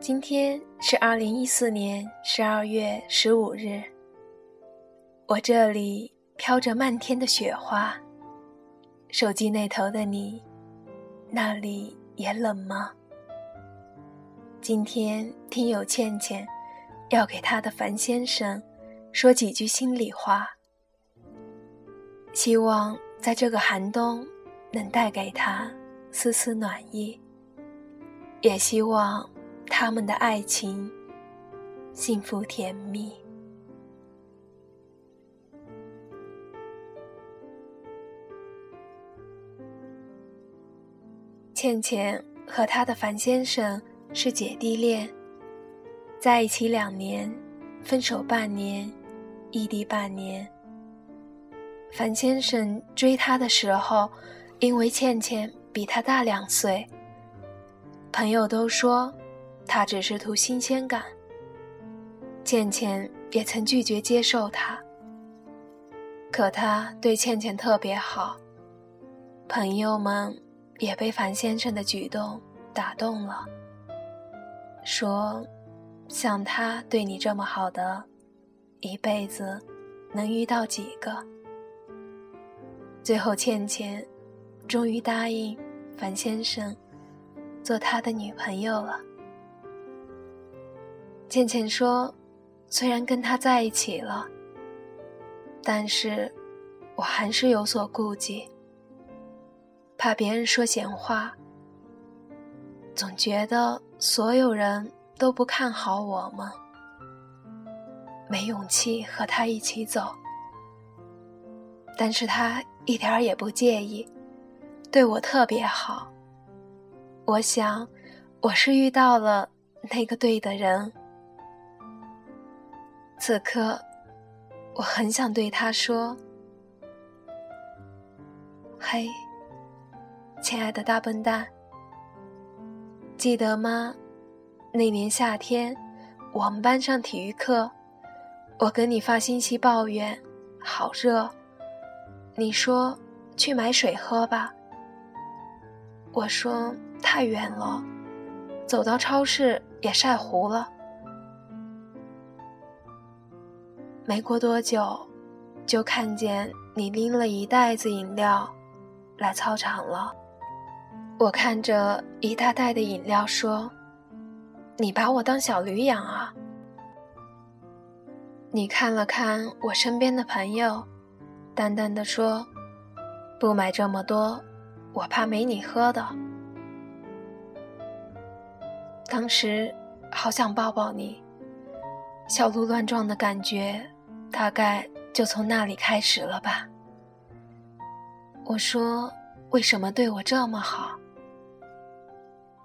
今天是二零一四年十二月十五日。我这里飘着漫天的雪花。手机那头的你，那里也冷吗？今天听友倩倩要给她的樊先生说几句心里话，希望在这个寒冬能带给他丝丝暖意，也希望他们的爱情幸福甜蜜。倩倩和她的樊先生是姐弟恋，在一起两年，分手半年，异地半年。樊先生追她的时候，因为倩倩比他大两岁，朋友都说他只是图新鲜感。倩倩也曾拒绝接受他，可他对倩倩特别好，朋友们。也被樊先生的举动打动了，说：“像他对你这么好的，一辈子能遇到几个？”最后，倩倩终于答应樊先生做他的女朋友了。倩倩说：“虽然跟他在一起了，但是我还是有所顾忌。”怕别人说闲话，总觉得所有人都不看好我们，没勇气和他一起走。但是他一点儿也不介意，对我特别好。我想，我是遇到了那个对的人。此刻，我很想对他说：“嘿。”亲爱的大笨蛋，记得吗？那年夏天，我们班上体育课，我跟你发信息抱怨，好热。你说去买水喝吧。我说太远了，走到超市也晒糊了。没过多久，就看见你拎了一袋子饮料，来操场了。我看着一大袋的饮料，说：“你把我当小驴养啊？”你看了看我身边的朋友，淡淡的说：“不买这么多，我怕没你喝的。”当时好想抱抱你，小鹿乱撞的感觉，大概就从那里开始了吧。我说：“为什么对我这么好？”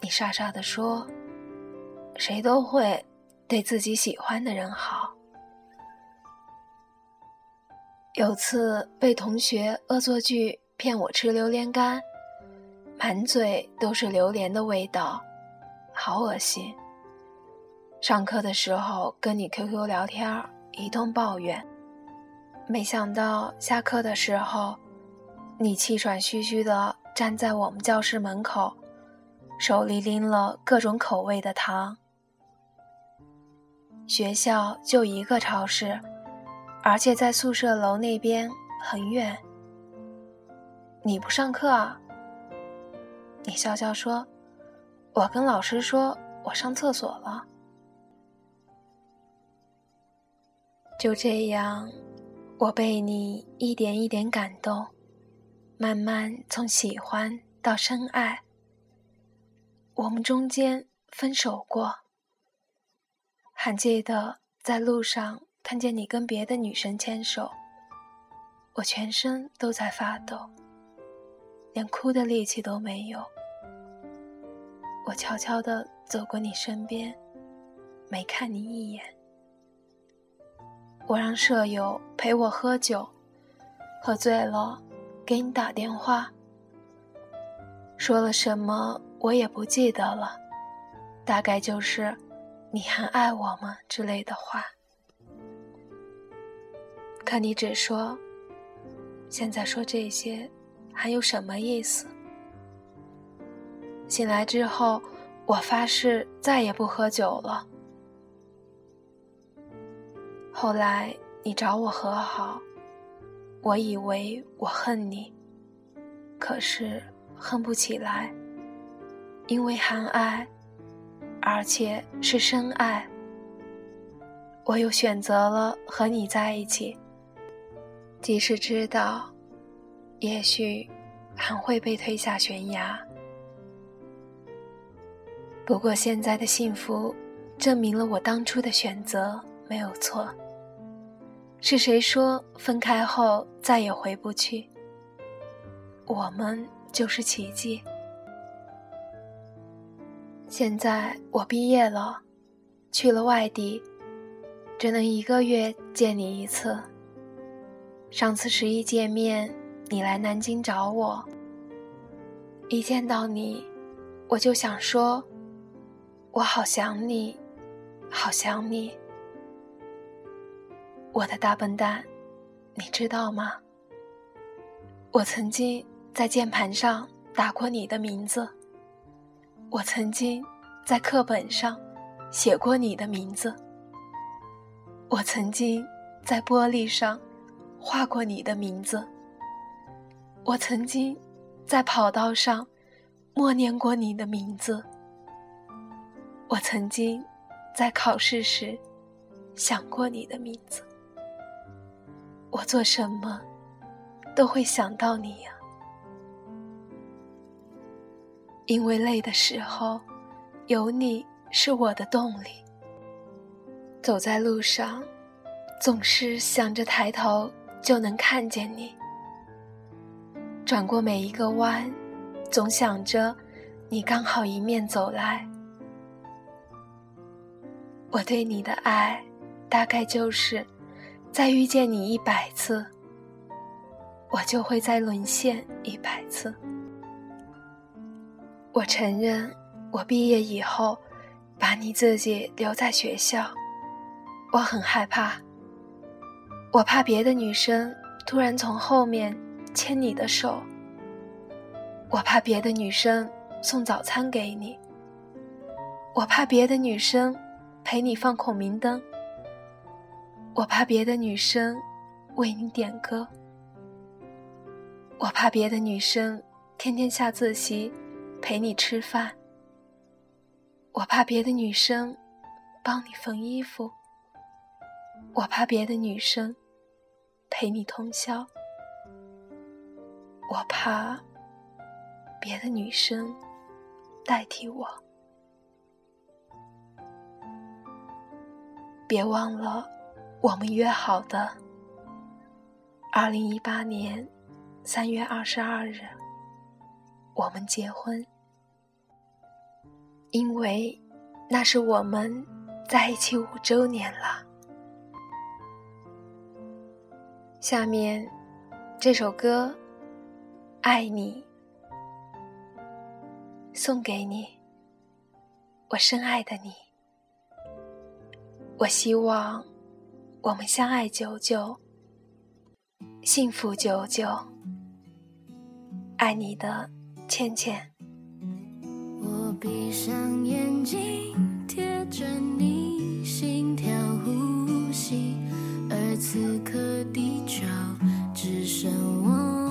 你傻傻的说：“谁都会对自己喜欢的人好。”有次被同学恶作剧骗我吃榴莲干，满嘴都是榴莲的味道，好恶心。上课的时候跟你 QQ 聊天，一通抱怨，没想到下课的时候，你气喘吁吁的站在我们教室门口。手里拎了各种口味的糖。学校就一个超市，而且在宿舍楼那边很远。你不上课啊？你笑笑说：“我跟老师说我上厕所了。”就这样，我被你一点一点感动，慢慢从喜欢到深爱。我们中间分手过，还记得在路上看见你跟别的女生牵手，我全身都在发抖，连哭的力气都没有。我悄悄地走过你身边，没看你一眼。我让舍友陪我喝酒，喝醉了给你打电话，说了什么？我也不记得了，大概就是“你还爱我吗”之类的话。可你只说，现在说这些还有什么意思？醒来之后，我发誓再也不喝酒了。后来你找我和好，我以为我恨你，可是恨不起来，因为含爱，而且是深爱。我又选择了和你在一起，即使知道，也许还会被推下悬崖。不过现在的幸福，证明了我当初的选择没有错。是谁说分开后再也回不去？我们就是奇迹。现在我毕业了，去了外地，只能一个月见你一次。上次十一见面，你来南京找我，一见到你，我就想说。我好想你，好想你，我的大笨蛋，你知道吗？我曾经在键盘上打过你的名字，我曾经在课本上写过你的名字，我曾经在玻璃上画过你的名字，我曾经在跑道上默念过你的名字。我曾经在考试时想过你的名字，我做什么都会想到你呀，因为累的时候有你是我的动力。走在路上，总是想着抬头就能看见你；转过每一个弯，总想着你刚好迎面走来。我对你的爱，大概就是再遇见你一百次，我就会再沦陷一百次。我承认，我毕业以后把你自己留在学校，我很害怕。我怕别的女生突然从后面牵你的手，我怕别的女生送早餐给你，我怕别的女生。陪你放孔明灯，我怕别的女生为你点歌，我怕别的女生天天下自习陪你吃饭，我怕别的女生帮你缝衣服，我怕别的女生陪你通宵，我怕别的女生代替我。别忘了，我们约好的。二零一八年三月二十二日，我们结婚，因为那是我们在一起五周年了。下面这首歌《爱你》送给你，我深爱的你。我希望我们相爱久久，幸福久久。爱你的倩倩。我闭上眼睛，贴着你，心跳呼吸，而此刻地球只剩我。